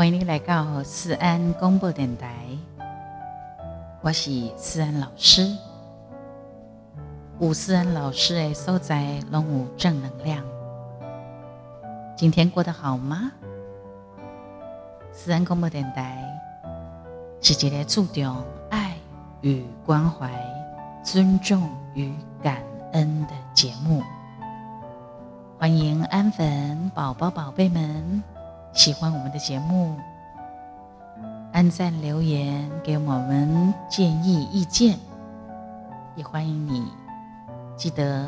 欢迎你来到思安广播电台，我是思安老师。有思安老师的所在，拢有正能量。今天过得好吗？思安广播电台是一个注重爱与关怀、尊重与感恩的节目。欢迎安粉宝宝、宝贝们。喜欢我们的节目，按赞留言给我们建议意见，也欢迎你记得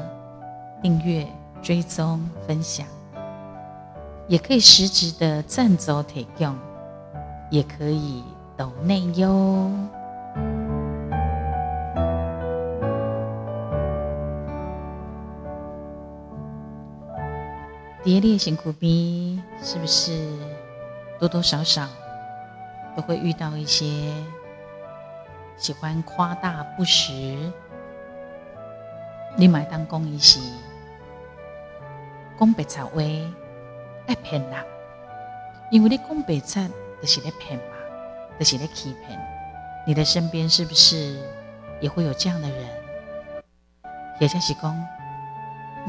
订阅、追踪、分享，也可以实质的赞助提供，也可以抖内哟。蝶列辛苦逼，是不是多多少少都会遇到一些喜欢夸大不实？你买当公一时，讲白贼话爱骗人，因为你讲白贼就是在骗嘛，就是在欺骗。你的身边是不是也会有这样的人？也就是讲，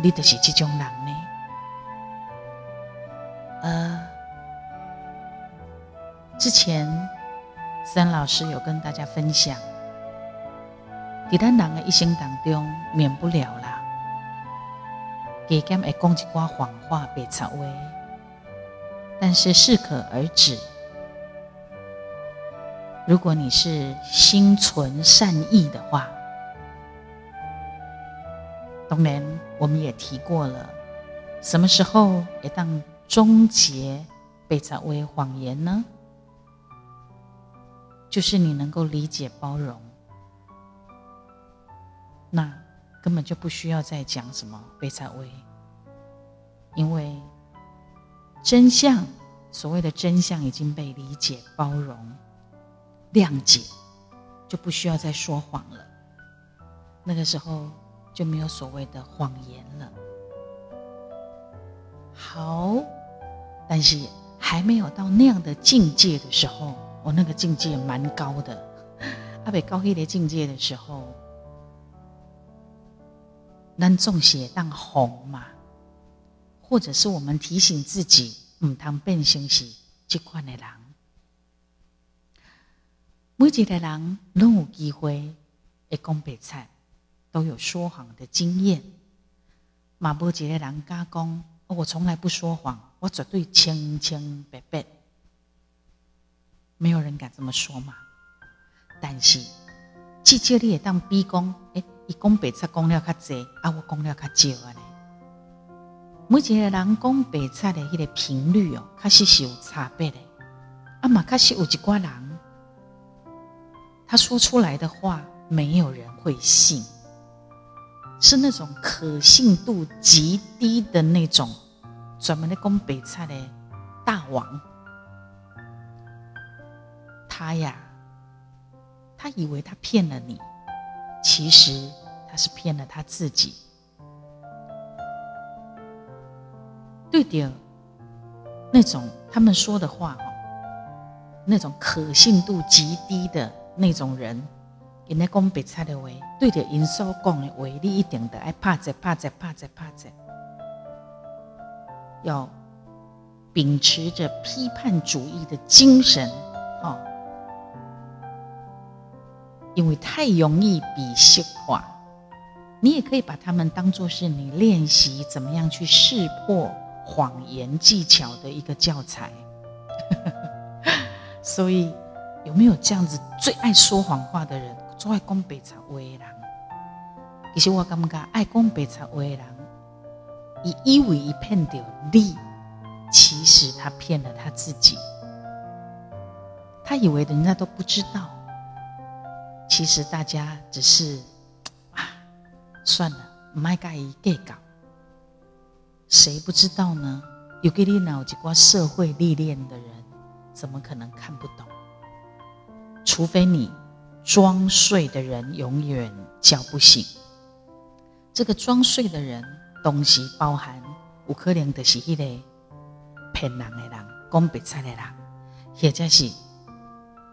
你就是这种人呢？呃，之前三老师有跟大家分享，在咱人的一生当中，免不了啦，给减会讲一寡谎话、白插话，但是适可而止。如果你是心存善意的话，当然我们也提过了，什么时候也当。终结被称为谎言呢？就是你能够理解包容，那根本就不需要再讲什么被称为，因为真相，所谓的真相已经被理解、包容、谅解，就不需要再说谎了。那个时候就没有所谓的谎言了。好。但是还没有到那样的境界的时候，我那个境界蛮高的。阿北高一的境界的时候，能中血当红嘛？或者是我们提醒自己，唔通变成是这款的人。每一个人都有机会会讲白菜，都有说谎的经验。嘛，无一个人家讲，我从来不说谎。我绝对清清白白，没有人敢这么说嘛。但是，至少你也当比讲，诶，伊讲白菜讲了较济，啊，我讲了较少啊咧。每一个人讲白菜的迄个频率哦，确实是有差别的。啊嘛，确实有一寡人，他说出来的话，没有人会信，是那种可信度极低的那种。专门的攻北菜的大王，他呀，他以为他骗了你，其实他是骗了他自己。对的，那种他们说的话哦，那种可信度极低的那种人，人家讲白菜的话，对着因所讲的话，你一定得爱怕着怕着怕着怕着。要秉持着批判主义的精神，哦，因为太容易比细化。你也可以把他们当做是你练习怎么样去识破谎言技巧的一个教材。所以，有没有这样子最爱说谎话的人，最爱讲白话的人？其实我感觉爱讲白话的人。以以为一骗掉利，其实他骗了他自己。他以为人家都不知道，其实大家只是 啊，算了，卖介意计较。谁不知道呢？有给你脑几挂社会历练的人，怎么可能看不懂？除非你装睡的人永远叫不醒。这个装睡的人。东西包含有可能就是迄个骗人的人、讲白菜的人，或者是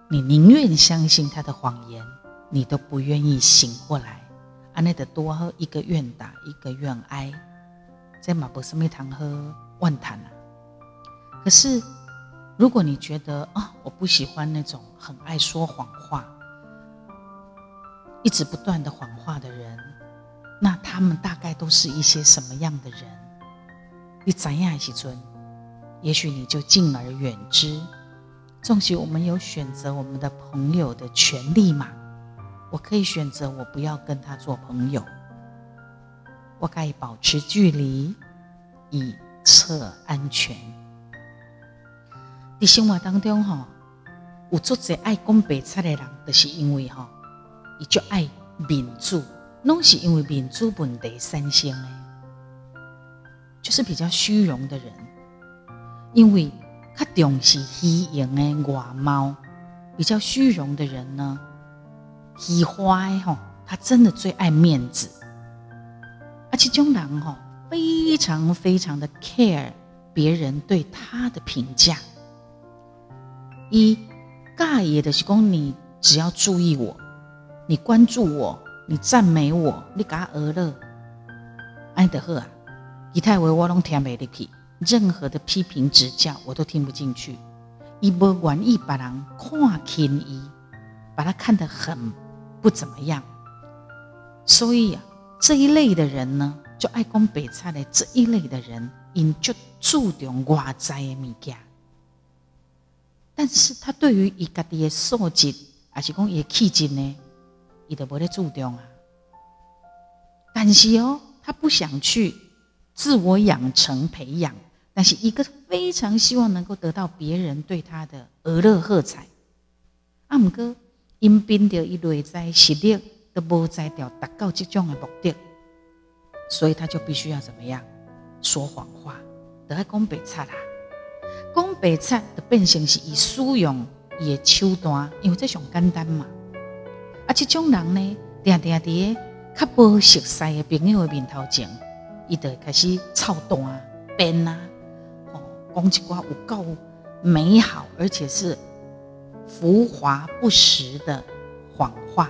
你宁愿相信他的谎言，你都不愿意醒过来。安内的多喝一个愿打一个愿挨，在马博斯密堂喝万谈啊。可是，如果你觉得啊，我不喜欢那种很爱说谎话、一直不断的谎话的人，那他们大概都是一些什么样的人？你怎样去尊？也许你就敬而远之。纵使我们有选择我们的朋友的权利嘛，我可以选择我不要跟他做朋友，我可以保持距离，以测安全。在生活当中，哈，有做者爱讲白菜的人，就是因为哈，伊就爱民主，拢是因为民主问题三先诶，就是比较虚荣的人，因为较重视虚荣的外貌，比较虚荣的人呢，喜欢吼，他真的最爱面子，而且中人吼，非常非常的 care 别人对他的评价。一尬也的是讲，你只要注意我，你关注我，你赞美我，你给他娱乐，安德赫啊，以太为我拢听不进去，任何的批评指教我都听不进去。伊无愿意把人看轻伊，把他看得很不怎么样。所以啊，这一类的人呢，就爱讲白菜的这一类的人，因就注重外在的物件。但是他对于伊家己的素质，还是讲伊的气质呢，伊都无咧注重啊。但是哦，他不想去自我养成培养，但是一个非常希望能够得到别人对他的娱乐喝彩。啊，毋过因凭着伊内在实力都无在调达到这种的目的，所以他就必须要怎么样说谎话，得爱讲白贼啦。讲白贼的变成是以使用伊的手段，因为这上简单嘛。啊，这种人呢，定定伫较无熟悉的朋友的面头前，伊就开始操蛋编啊，哦，讲一寡有够美好而且是浮华不实的谎话。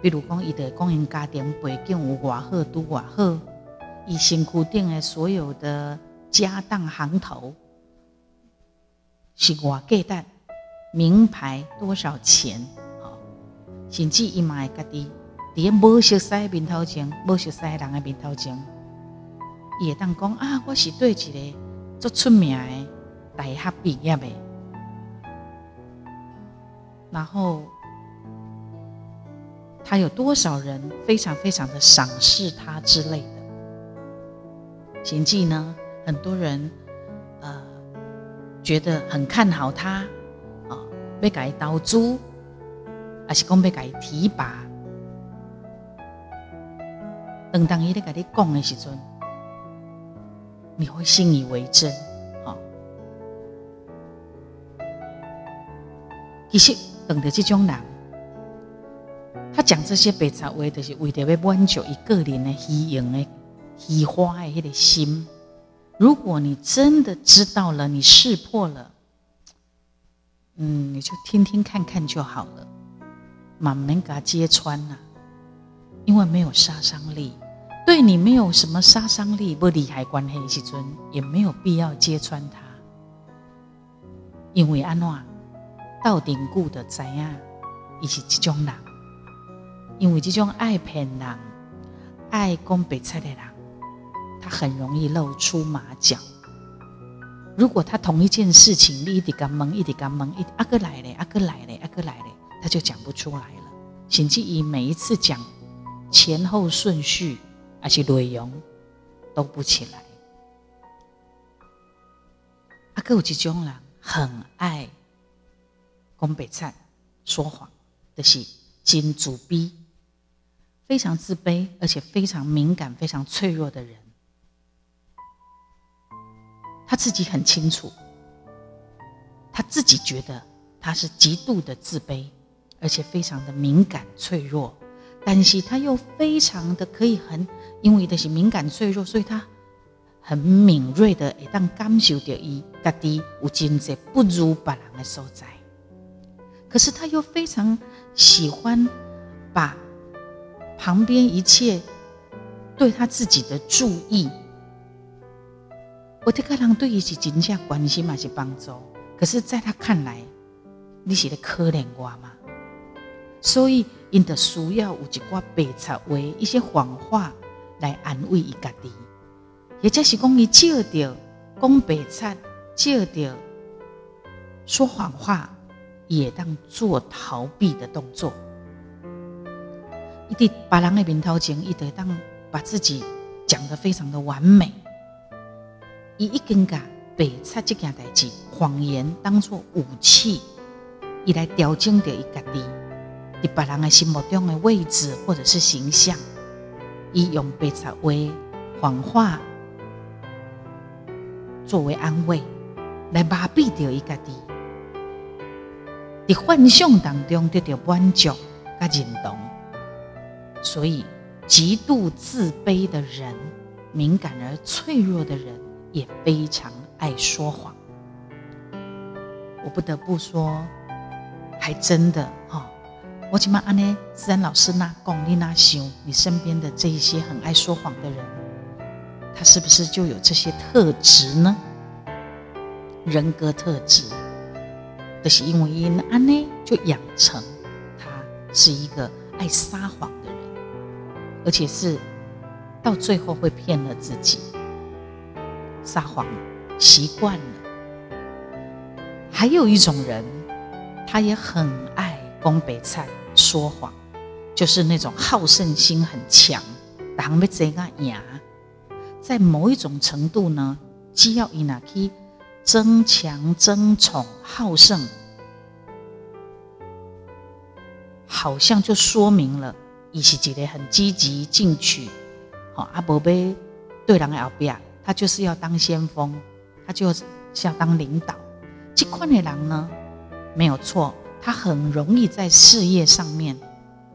比如讲，伊的讲因家庭背景有偌好，拄偌好，伊身躯顶的所有的家当行头。是偌价值，名牌多少钱？甚至伊嘛会家己伫无熟悉面头前，无熟悉人的面头前，伊会当讲啊，我是对一个足出名的大学毕业的，然后他有多少人非常非常的赏识他之类的，甚至呢，很多人呃。觉得很看好他，啊，被改投资，还是讲要改提拔？等当伊咧甲你讲的时阵，你会信以为真，哈。其实等到这种人，他讲这些白茶话，就是为着要挽救一个人的虚荣的、虚华的迄个心。如果你真的知道了，你识破了，嗯，你就听听看看就好了，满门给他揭穿呐，因为没有杀伤力，对你没有什么杀伤力，不利害关系时阵，也没有必要揭穿他，因为安怎到顶固的知影，伊是这种人，因为这种爱骗人、爱讲白菜的人。他很容易露出马脚。如果他同一件事情，你一直干蒙，一直干蒙，一阿哥来了，阿哥来了，阿哥来了，他就讲不出来了。甚至于每一次讲前后顺序，而且内容都不起来。阿哥有这种人很爱讲白菜、说谎的是金主逼，非常自卑，而且非常敏感、非常脆弱的人。他自己很清楚，他自己觉得他是极度的自卑，而且非常的敏感脆弱，但是他又非常的可以很，因为的是敏感脆弱，所以他很敏锐的会当感受到伊家己有真济不如别人的所在，可是他又非常喜欢把旁边一切对他自己的注意，我这个人对伊是真正关心嘛是帮助，可是在他看来，你是在可怜我嘛？所以，因的需要有一寡白贼话、一些谎话来安慰伊家己，也就是讲，伊借着讲白贼，借着说谎话，也当做逃避的动作。伊伫别人的面头前，伊得当把自己讲得非常的完美。伊一根甲白贼这件代志，谎言当作武器，伊来调整着伊家己。在别人的心目中的位置或者是形象，以用白话、谎话作为安慰，来麻痹掉伊家己，在幻想当中得到满足甲认同。所以，极度自卑的人、敏感而脆弱的人，也非常爱说谎。我不得不说，还真的哈。我请问安呢？自然老师那龚丽娜想，你身边的这一些很爱说谎的人，他是不是就有这些特质呢？人格特质，就是因为因安呢，就养成他是一个爱撒谎的人，而且是到最后会骗了自己，撒谎习惯了。还有一种人，他也很爱攻北菜。说谎，就是那种好胜心很强，当要这个赢，在某一种程度呢，只要伊那去争强争宠、好胜，好像就说明了伊是一个很积极进取，好阿伯贝对人后边，他就是要当先锋，他就是要当领导。这款的人呢，没有错。他很容易在事业上面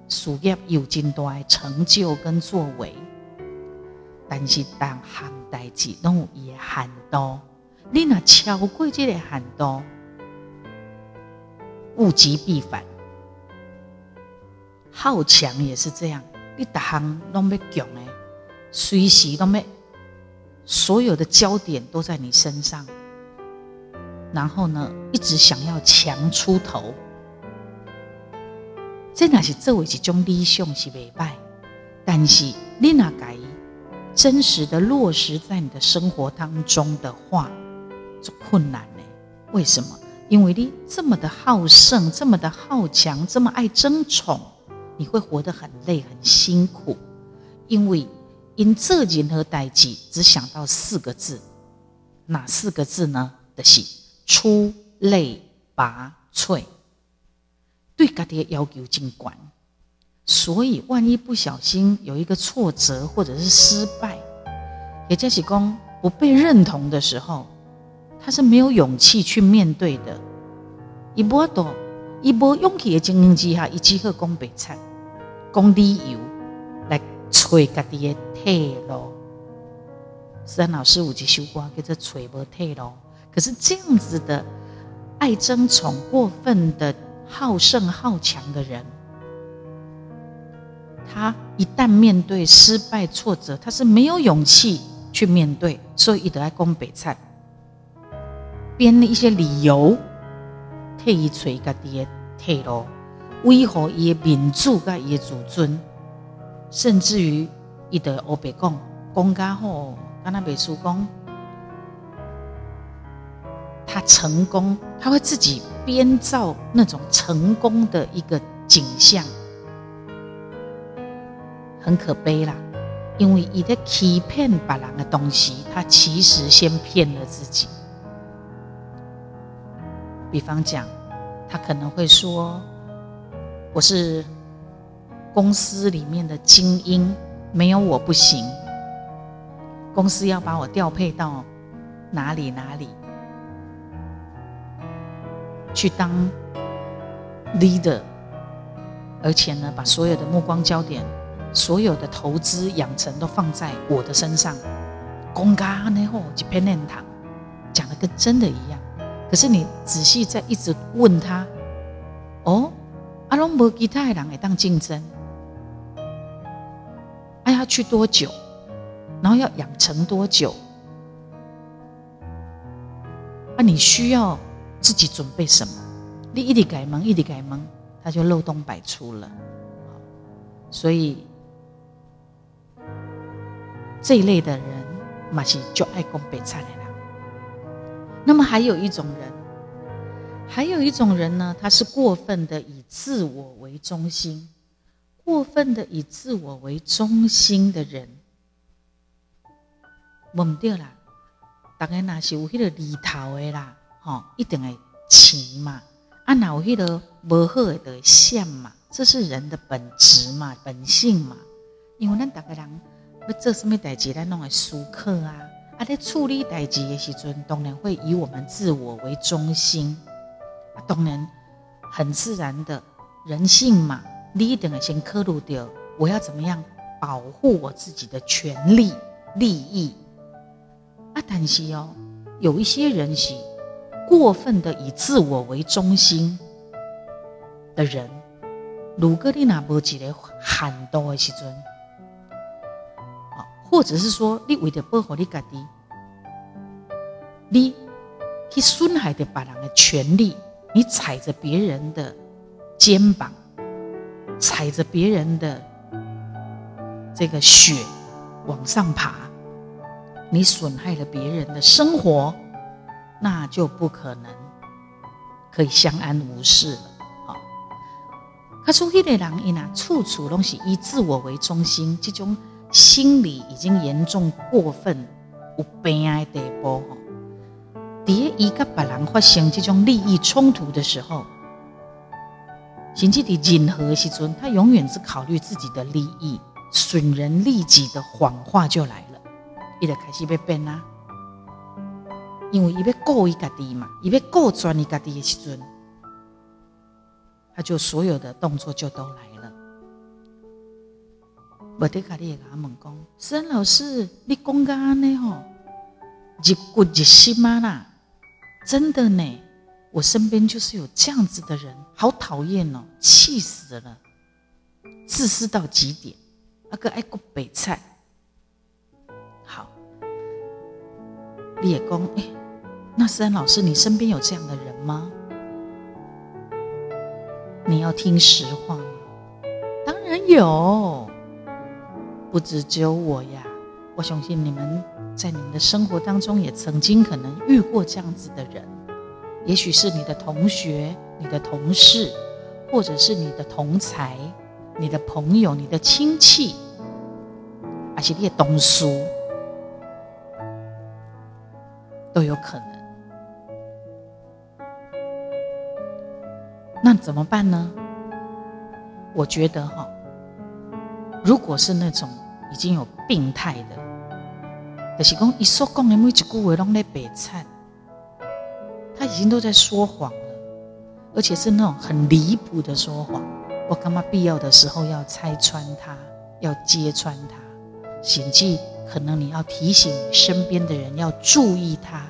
事业有真大的成就跟作为，但是当行代志拢有伊的限度，你若超过这个限度，物极必反。好强也是这样，你逐项拢要强诶，随时都要所有的焦点都在你身上，然后呢，一直想要强出头。这那是作为一种理想是未歹，但是你那该真实的落实在你的生活当中的话，就困难呢？为什么？因为你这么的好胜，这么的好强，这么爱争宠，你会活得很累、很辛苦。因为因这件和代际只想到四个字，哪四个字呢？的是出类拔萃。对家己的要求真高，所以万一不小心有一个挫折或者是失败，也就是讲不被认同的时候，他是没有勇气去面对的。一波多，一波勇气的情形之下，一即刻讲白菜，讲理由来吹家己的退路。三老师有一首歌叫做《吹无退路》，可是这样子的爱争宠、过分的。好胜好强的人，他一旦面对失败挫折，他是没有勇气去面对，所以一直在攻北菜，编了一些理由，替伊找家己的退路，维护伊的民主甲伊的自尊，甚至于伊得欧北讲讲家好，跟他美术讲。他成功，他会自己编造那种成功的一个景象，很可悲啦。因为一个欺骗别人的东西，他其实先骗了自己。比方讲，他可能会说：“我是公司里面的精英，没有我不行。公司要把我调配到哪里哪里。”去当 leader，而且呢，把所有的目光焦点、所有的投资养成都放在我的身上，公家呢吼一片念堂，讲的跟真的一样。可是你仔细再一直问他，哦，阿龙伯吉太郎也当竞争，哎要去多久？然后要养成多久？啊，你需要自己准备什么？你一直改蒙，一直改蒙，他就漏洞百出了。所以这一类的人，马是就爱攻北菜的人。那么还有一种人，还有一种人呢，他是过分的以自我为中心，过分的以自我为中心的人，忘掉啦。大概那是有迄个里头的啦，吼，一定会钱嘛。啊，哪有迄个无好的就想嘛，这是人的本质嘛，本性嘛。因为咱大个人要做什么代志，咱拢会思考啊。啊，在处理代志的时阵，当然会以我们自我为中心。当然很自然的人性嘛，你一定会先考虑到我要怎么样保护我自己的权利利益。啊，但是哦，有一些人是过分的以自我为中心的人，如果你那无一个喊多的时阵，啊，或者是说你为了保护你家己，你去损害着别人的权利，你踩着别人的肩膀，踩着别人的这个血往上爬。你损害了别人的生活，那就不可能可以相安无事了。好，可是有的人因啊，处处拢是以自我为中心，这种心理已经严重过分有病的地步。吼，第一个别人发生这种利益冲突的时候，甚至的任何时阵，他永远只考虑自己的利益，损人利己的谎话就来了。伊就开始要变啦，因为伊要顾伊家己嘛，伊要顾全伊家己的时阵，他就所有的动作就都来了。无得卡你也甲问讲，孙老师，你讲个安尼吼，日骨日心嘛啦，真的呢，我身边就是有这样子的人，好讨厌哦，气死了，自私到极点，那个爱国北菜。你也讲，哎，那思安老师，你身边有这样的人吗？你要听实话吗？当然有，不止只有我呀。我相信你们在你们的生活当中也曾经可能遇过这样子的人，也许是你的同学、你的同事，或者是你的同才、你的朋友、你的亲戚，而且你的同事。都有可能，那怎么办呢？我觉得哈，如果是那种已经有病态的，就是讲一说讲的每一句话拢在白菜，他已经都在说谎了，而且是那种很离谱的说谎。我干嘛必要的时候要拆穿他，要揭穿他，甚至。可能你要提醒你身边的人要注意他，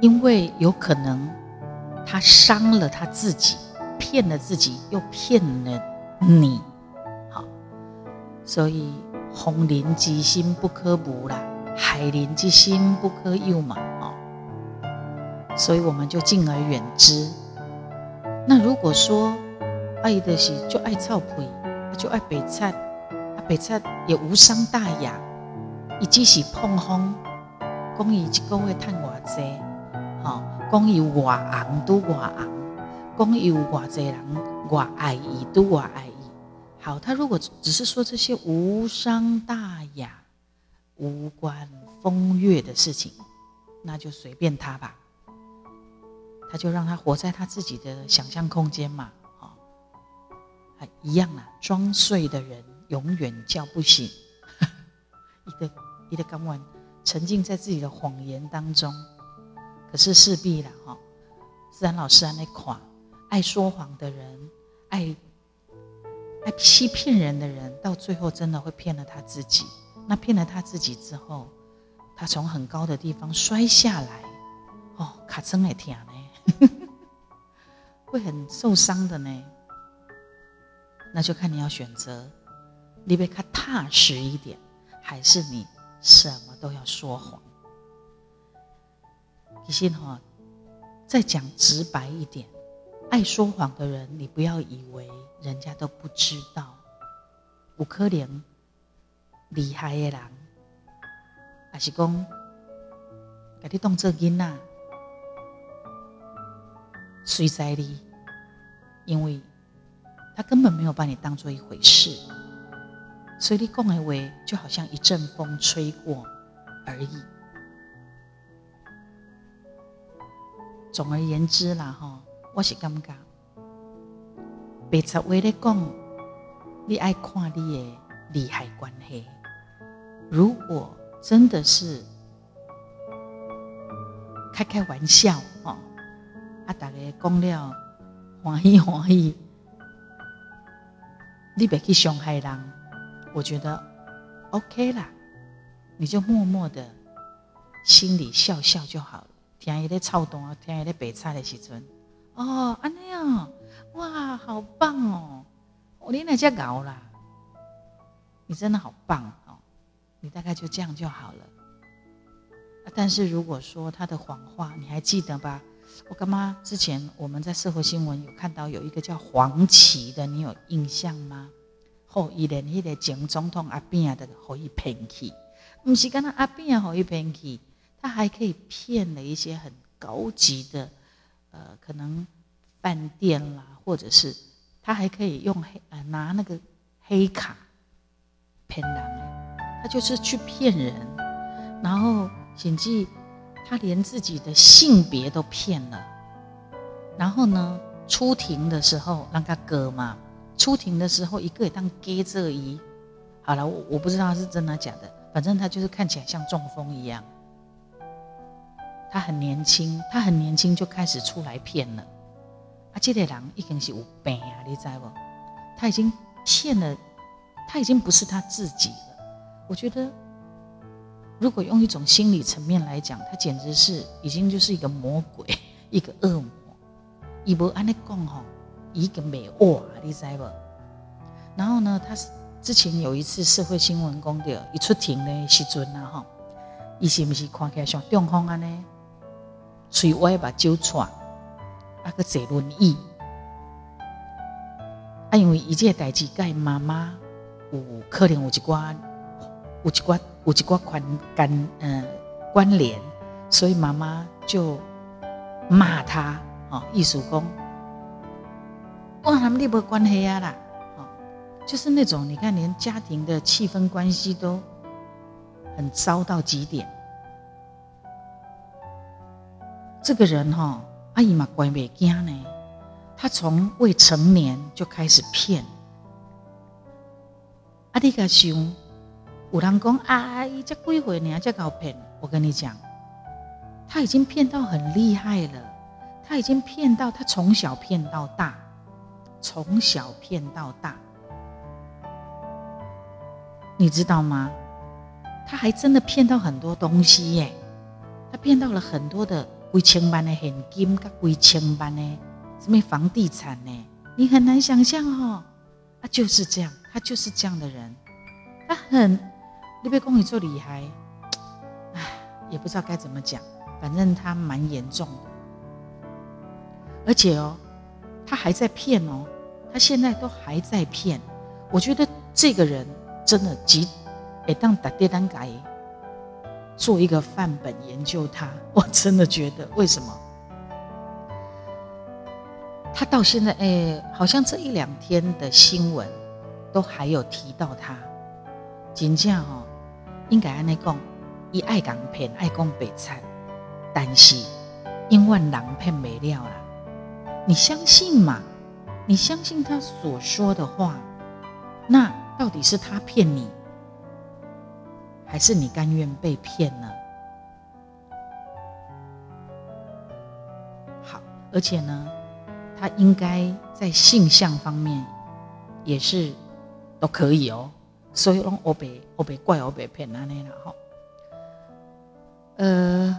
因为有可能他伤了他自己，骗了自己，又骗了你。好，所以红莲之心不可无啦，海莲之心不可有嘛。哦，所以我们就敬而远之。那如果说爱的是就爱操皮。就爱白菜，啊白菜也无伤大雅，伊只是碰风，讲伊一个月赚偌济，吼，讲伊偌红都偌红，讲伊有偌济人偌爱伊都偌爱伊。好，他如果只是说这些无伤大雅、无关风月的事情，那就随便他吧，他就让他活在他自己的想象空间嘛。一样啊，装睡的人永远叫不醒。一个一个刚完，沉浸在自己的谎言当中。可是势必了哈，自然老师啊那款爱说谎的人，爱爱欺骗人的人，到最后真的会骗了他自己。那骗了他自己之后，他从很高的地方摔下来，哦，卡真会疼呢，会很受伤的呢。那就看你要选择，你别看踏实一点，还是你什么都要说谎。其实哈，再讲直白一点，爱说谎的人，你不要以为人家都不知道。有可能厉害的人，还是讲，给你当做囡仔，谁在你，因为他根本没有把你当做一回事，所以你讲的话就好像一阵风吹过而已。总而言之啦，哈，我是感觉，白贼话咧讲，你爱看你的利害关系。如果真的是开开玩笑，哈，啊，大家讲了欢喜欢喜，你别去伤害人，我觉得 OK 啦，你就默默的心里笑笑就好了。听伊咧操动啊，听伊咧白菜的时阵，哦，安尼哦，哇，好棒哦！我你那只搞啦，你真的好棒哦！你大概就这样就好了。但是如果说他的谎话，你还记得吧？我干妈之前我们在社会新闻有看到有一个叫黄旗的，你有印象吗？后一连迄个前总统阿扁的可以骗去，不是跟他阿扁可以骗去。他还可以骗了一些很高级的，呃，可能饭店啦，或者是他还可以用黑呃拿那个黑卡骗人，他就是去骗人，然后谨记他连自己的性别都骗了，然后呢出庭的时候让他割嘛，出庭的时候一个也当 gay 这一，好了，我我不知道是真的假的，反正他就是看起来像中风一样。他很年轻，他很年轻就开始出来骗了。啊，这个人已经是有病啊，你知不？他已经骗了，他已经不是他自己了。我觉得，如果用一种心理层面来讲，他简直是已经就是一个魔鬼，一个恶魔。伊无安尼讲吼，已经没恶，你知无？然后呢，他之前有一次社会新闻讲到，一出庭的时阵啊，吼，伊是不是看起来像中风安尼？嘴歪把酒喘，啊个坐轮椅，啊因为一件代志，跟妈妈有可能有一寡有一寡有一寡关干嗯关联，所以妈妈就骂他，哦，艺术工，哇，他们你无关系啊啦，哦，就是那种你看，连家庭的气氛关系都很糟到极点。这个人哈，阿姨嘛乖袂惊呢。他从未成年就开始骗。阿弟个想，有人讲阿姨这几岁呢，才搞骗。我跟你讲，他已经骗到很厉害了。他已经骗到他从小骗到大，从小骗到大。你知道吗？他还真的骗到很多东西耶。他骗到了很多的。几千万的现金，甲几千万的什么房地产呢？你很难想象哈，他就是这样，他就是这样的人，他很，你别讲你做厉害，唉，也不知道该怎么讲，反正他蛮严重的，而且哦，他还在骗哦，他现在都还在骗，我觉得这个人真的极，会当打跌单改。做一个范本研究他，我真的觉得为什么他到现在哎，好像这一两天的新闻都还有提到他。真正哦，应该安尼讲，伊爱讲骗，爱讲白惨，但是因为人骗没了啦。你相信吗？你相信他所说的话？那到底是他骗你？还是你甘愿被骗呢？好，而且呢，他应该在性向方面也是都可以哦。所以我被我被怪我被骗安尼啦吼。呃，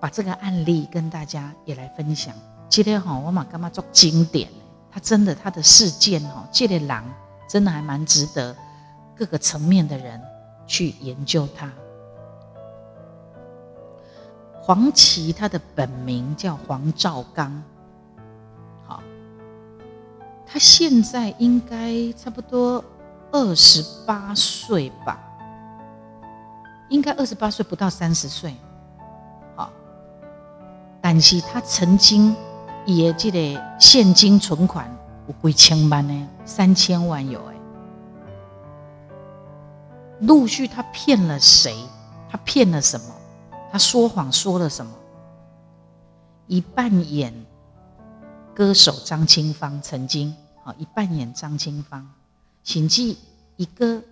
把这个案例跟大家也来分享。今天哈，我嘛干嘛做经典？他真的他的事件哦，这个狼真的还蛮值得各个层面的人去研究它。黄芪他的本名叫黄兆刚，他现在应该差不多二十八岁吧，应该二十八岁不到三十岁，好，但是他曾经也这个现金存款有几千万呢，三千万有哎，陆续他骗了谁？他骗了什么？他说谎说了什么？一扮演歌手张清芳曾经啊，一扮演张清芳，请记一个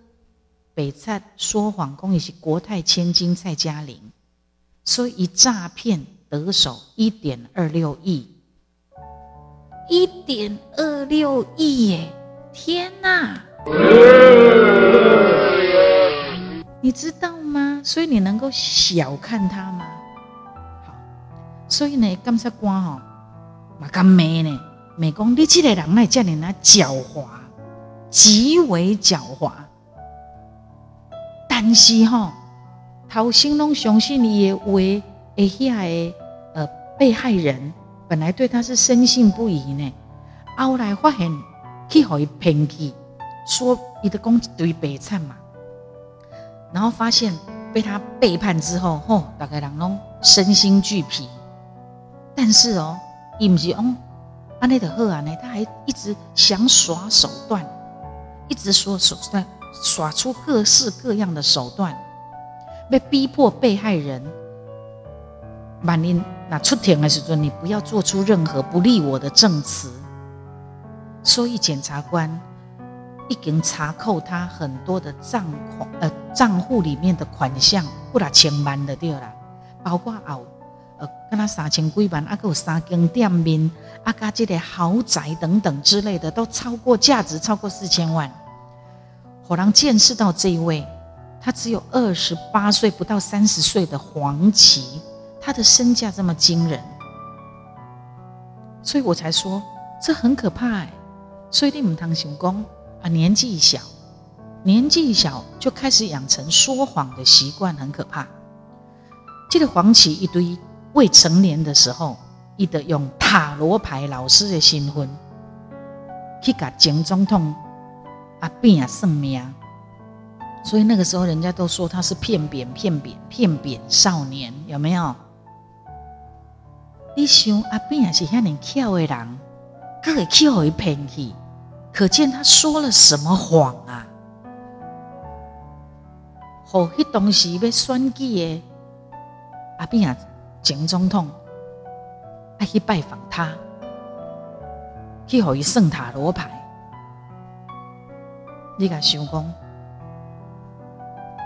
北蔡说谎公也是国泰千金蔡嘉玲，所以一诈骗得手一点二六亿，一点二六亿耶！天哪！你知道吗？所以你能够小看他吗？好，所以呢，检察官吼嘛敢骂呢？骂讲你这个人来叫你那狡猾，极为狡猾。但是吼，头先拢相信伊的话，会遐个呃被害人本来对他是深信不疑呢，后来发现去互伊骗去，说伊的讲一堆白惨嘛。然后发现被他背叛之后，吼，大概人拢身心俱疲。但是哦，伊唔是哦，安内的赫啊呢，他还一直想耍手段，一直说手段，耍出各式各样的手段，被逼迫被害人。万一那出庭的时候，你不要做出任何不利我的证词。所以检察官。已经查扣他很多的账款，呃，账户里面的款项不达千万的对啦，包括后，跟他三千几万，啊，有三间店面，啊，加这个豪宅等等之类的，都超过价值超过四千万。火狼见识到这一位，他只有二十八岁，不到三十岁的黄芪，他的身价这么惊人，所以我才说这很可怕哎，所以你唔通想讲。啊，年纪小，年纪小就开始养成说谎的习惯，很可怕。这个黄芪一堆未成年的时候，伊得用塔罗牌老师的身份去甲前总统阿扁啊算命，所以那个时候人家都说他是骗扁、骗扁、骗扁少年，有没有？你想阿扁也是遐尼巧的人，可会去互伊骗去？可见他说了什么谎啊？好，迄当时要选举的阿扁啊，前总统爱去拜访他，去互伊算塔罗牌。你甲想讲，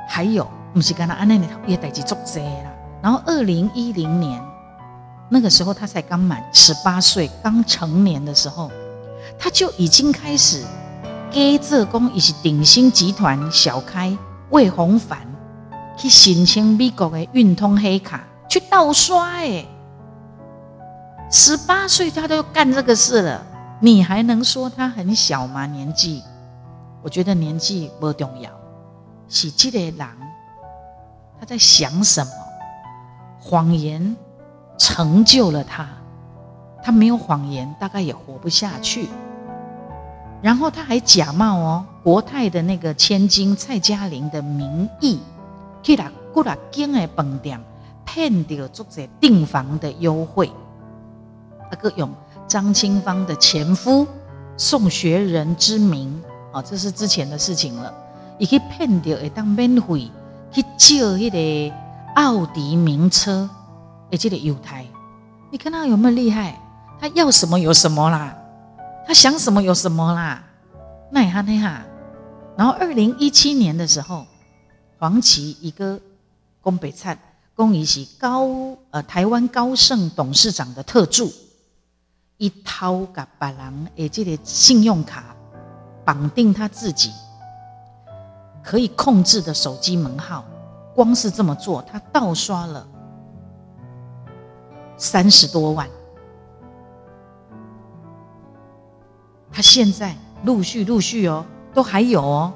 还有不是跟他安尼的也代志作多啦。然后二零一零年那个时候，他才刚满十八岁，刚成年的时候。他就已经开始给这公以及鼎新集团小开魏宏凡去申请美国的运通黑卡去盗刷哎，十八岁他都干这个事了，你还能说他很小吗？年纪？我觉得年纪不重要，是这个人他在想什么？谎言成就了他。他没有谎言，大概也活不下去。然后他还假冒哦国泰的那个千金蔡嘉玲的名义，去啦过啦间的饭店骗到做者订房的优惠，那个用张清芳的前夫宋学仁之名，哦，这是之前的事情了。也可以骗到会当免费去借那个奥迪名车，而且的犹太，你看他有没有厉害？他要什么有什么啦，他想什么有什么啦，那也哈那哈。然后二零一七年的时候，黄芪一个宫北灿，宫仪是高呃台湾高盛董事长的特助，一掏甲别人诶，这个信用卡绑定他自己可以控制的手机门号，光是这么做，他盗刷了三十多万。他现在陆续陆续哦，都还有哦，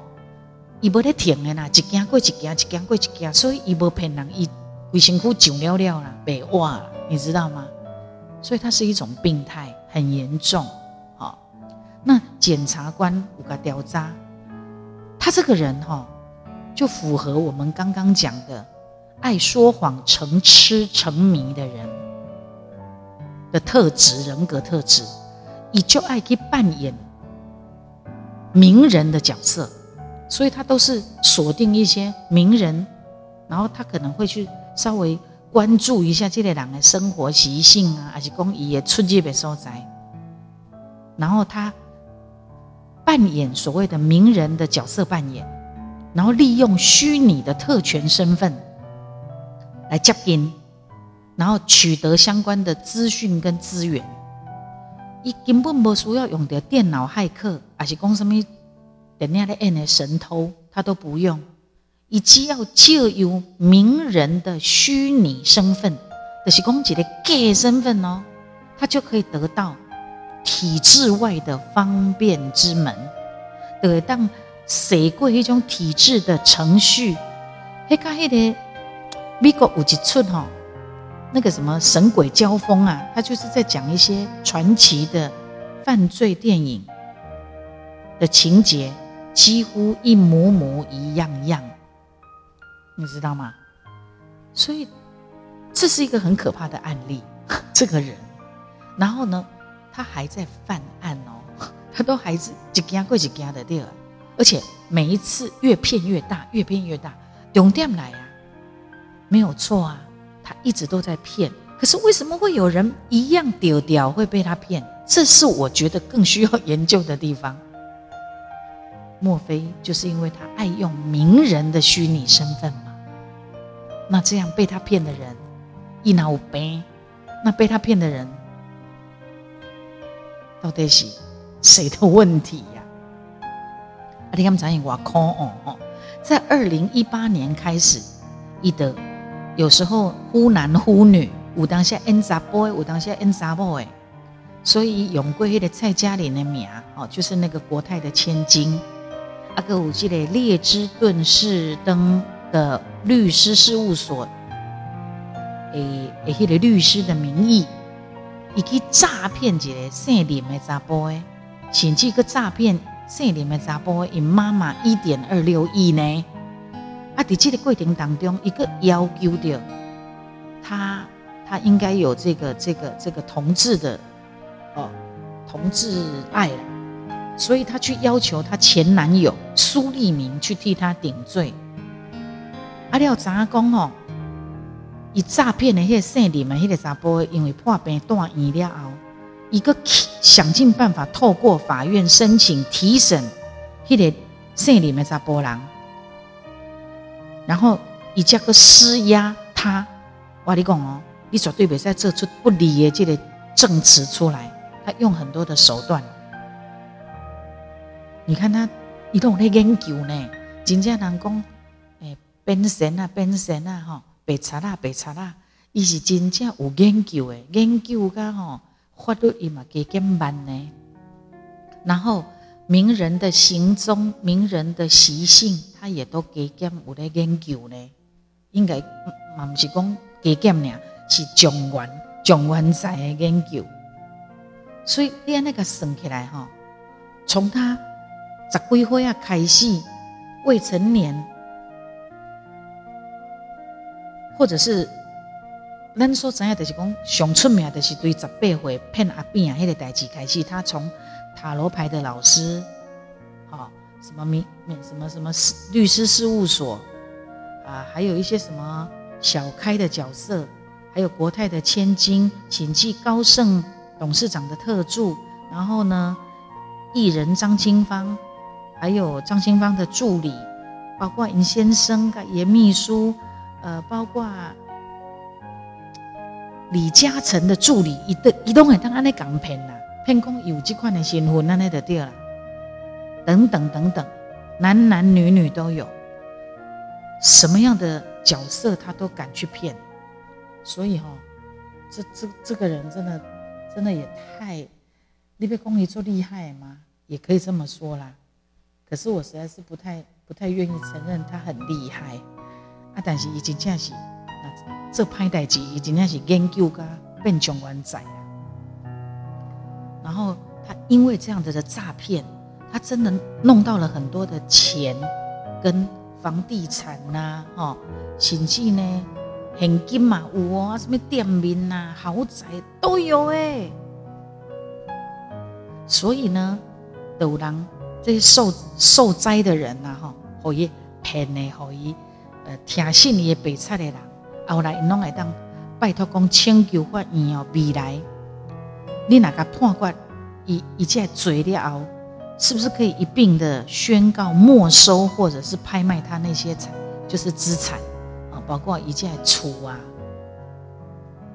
伊无咧停的啦，一件过一件，一件过一件，所以伊无骗人，伊为辛苦上了了啦，被挖了，你知道吗？所以它是一种病态，很严重。好，那检察官五个调查，他这个人哈，就符合我们刚刚讲的爱说谎、成痴成迷的人的特质，人格特质，以就爱去扮演名人的角色，所以他都是锁定一些名人，然后他可能会去稍微。关注一下这个人的生活习性啊，还是讲伊的出入的所在，然后他扮演所谓的名人的角色扮演，然后利用虚拟的特权身份来接近，然后取得相关的资讯跟资源。伊根本不需要用的电脑骇客，还是讲什么电影的演的神偷，他都不用。以及要借由名人的虚拟身份，就是公己的 gay 身份哦，他就可以得到体制外的方便之门，得当写过一种体制的程序。迄个迄个美国有一出哈，那个什么神鬼交锋啊，他就是在讲一些传奇的犯罪电影的情节，几乎一模模一样样。你知道吗？所以这是一个很可怕的案例。这个人，然后呢，他还在犯案哦，他都还是一件过一件的对而且每一次越骗越大，越骗越大。重点来啊，没有错啊，他一直都在骗。可是为什么会有人一样丢掉会被他骗？这是我觉得更需要研究的地方。莫非就是因为他爱用名人的虚拟身份吗？那这样被他骗的人，一脑白，那被他骗的人，到底是谁的问题呀？啊，你看咱也话空哦哦，在二零一八年开始，伊的有时候忽男忽女，有当下 N 杂 boy，有当下 N 杂 boy，所以永贵的蔡嘉玲的名哦，就是那个国泰的千金，啊个有这个列支顿士登。的律师事务所，诶诶，迄个律师的名义，伊去诈骗一个姓林的查甫诶，甚至去诈骗姓林的查甫因妈妈一点二六亿呢。啊，伫这个过程当中，一个要求的，他他应该有这个这个这个同志的哦，同志爱，所以他去要求他前男友苏立明去替他顶罪。啊！你要知影讲吼，伊诈骗的迄个姓林的迄个查甫，因为破病住院了后，伊个想尽办法透过法院申请提审迄个姓林的查甫人，然后伊则个施压他。我你讲哦，你绝对袂使做出不利的这个证词出来。他用很多的手段，你看他，伊都在研究呢。真正人讲。诶变神啊，变神啊，吼，白查啦，白查啦，伊是真正有研究诶，研究噶吼，法律伊嘛加减慢呢。然后名人的行踪、名人的习性，他也都加减有咧研究呢。应该嘛毋是讲加减俩，是状元、状元在诶研究。所以你安那个算起来吼，从他十几岁啊开始，未成年。或者是咱所知影，就是讲上出名，就是对十八岁骗阿扁啊，迄个代志开始。他从塔罗牌的老师，好什么名什么什么律师事务所啊，还有一些什么小开的角色，还有国泰的千金，请记高盛董事长的特助，然后呢，艺人张清芳，还有张新芳的助理，包括尹先生、严秘书。呃，包括李嘉诚的助理，一动一动，很当安尼港片呐，偏讲有这款的新婚，那那就对了。等等等等，男男女女都有，什么样的角色他都敢去骗，所以哈，这这这个人真的真的也太，你被公益做厉害吗？也可以这么说啦。可是我实在是不太不太愿意承认他很厉害啊。但是已经真是，这拍代志已经真是研究个变穷完仔。然后他因为这样子的诈骗。他真的弄到了很多的钱，跟房地产呐，哈，甚至呢，现金嘛有哦，什么店面呐、豪宅都有哎。所以呢，有人这些受受灾的人呐，哈，可以骗的，可以呃听信伊的白菜的人，后来弄来当拜托讲请求法院哦，未来你哪个判决，一一切做了后。是不是可以一并的宣告没收，或者是拍卖他那些产，就是资产啊，包括一件厝啊、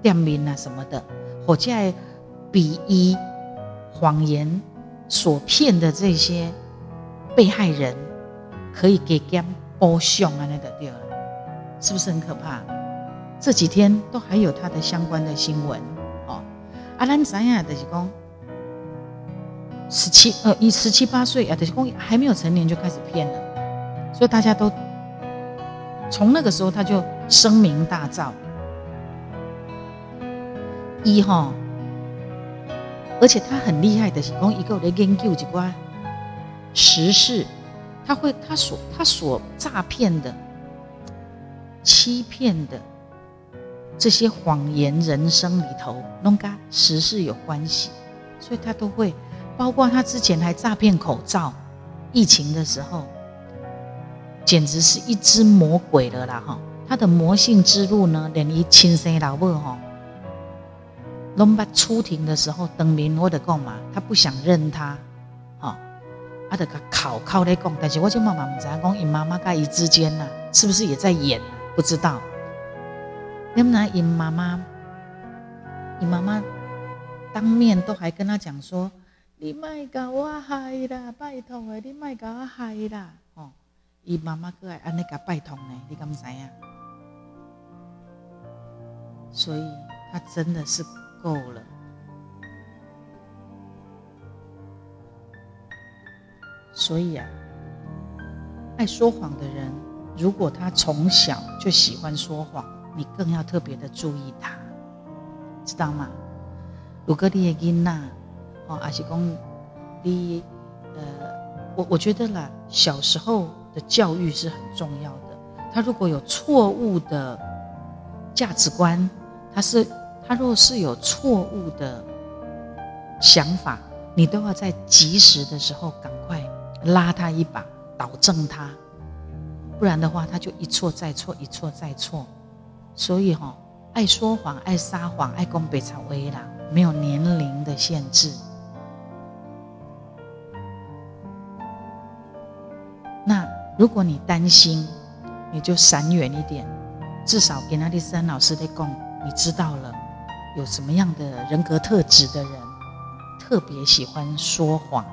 店面啊什么的，或者比一谎言所骗的这些被害人，可以给他剥削啊，那个对了，是不是很可怕？这几天都还有他的相关的新闻哦。阿兰怎样的是讲？十七呃，一十七八岁啊，等于还没有成年就开始骗了，所以大家都从那个时候他就声名大噪。一哈，而且他很厉害的是，讲一个来研究一关时事，他会他所他所诈骗的、欺骗的这些谎言人生里头，弄跟时事有关系，所以他都会。包括他之前还诈骗口罩，疫情的时候，简直是一只魔鬼了啦！哈，他的魔性之路呢，连一亲生老母哈，龙巴出庭的时候，登明我的讲嘛，他不想认他，哈，他的个考考来讲，但是我就妈妈唔知讲，因妈妈跟伊之间呢，是不是也在演？不知道，那么呢，因妈妈，因妈妈当面都还跟他讲说。你卖甲我害啦，拜托诶！你卖甲我害啦，哦，伊妈妈过来安尼甲拜托呢，你敢知影？所以他真的是够了。所以啊，爱说谎的人，如果他从小就喜欢说谎，你更要特别的注意他，知道吗？如果你的囡仔，哦，阿是讲，你呃，我我觉得啦，小时候的教育是很重要的。他如果有错误的价值观，他是他若是有错误的想法，你都要在及时的时候赶快拉他一把，导正他，不然的话，他就一错再错，一错再错。所以哈，爱说谎、爱撒谎、爱讲北朝威啦，没有年龄的限制。那如果你担心，你就闪远一点。至少给那第三老师的供，你知道了有什么样的人格特质的人，特别喜欢说谎。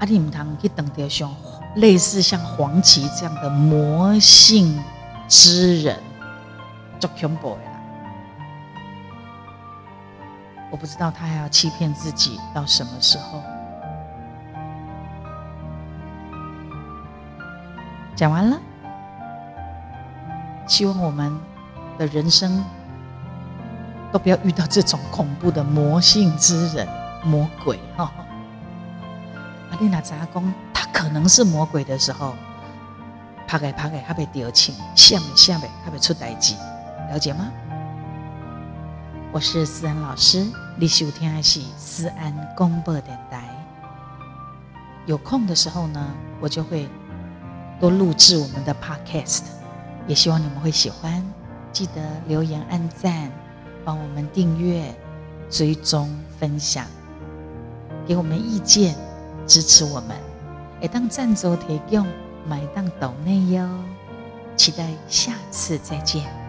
阿弟母堂去等到像类似像黄芪这样的魔性之人，做恐怖的啦。我不知道他还要欺骗自己到什么时候。讲完了，希望我们的人生都不要遇到这种恐怖的魔性之人、魔鬼哈。阿丽娜查公，他可能是魔鬼的时候，拍给拍给，他被丢情，下面下面他被出代机，了解吗？我是思安老师，你收听的是思安广播电台。有空的时候呢，我就会。多录制我们的 Podcast，也希望你们会喜欢。记得留言、按赞，帮我们订阅、追踪、分享，给我们意见，支持我们。也当赞助提供，买当岛内哟。期待下次再见。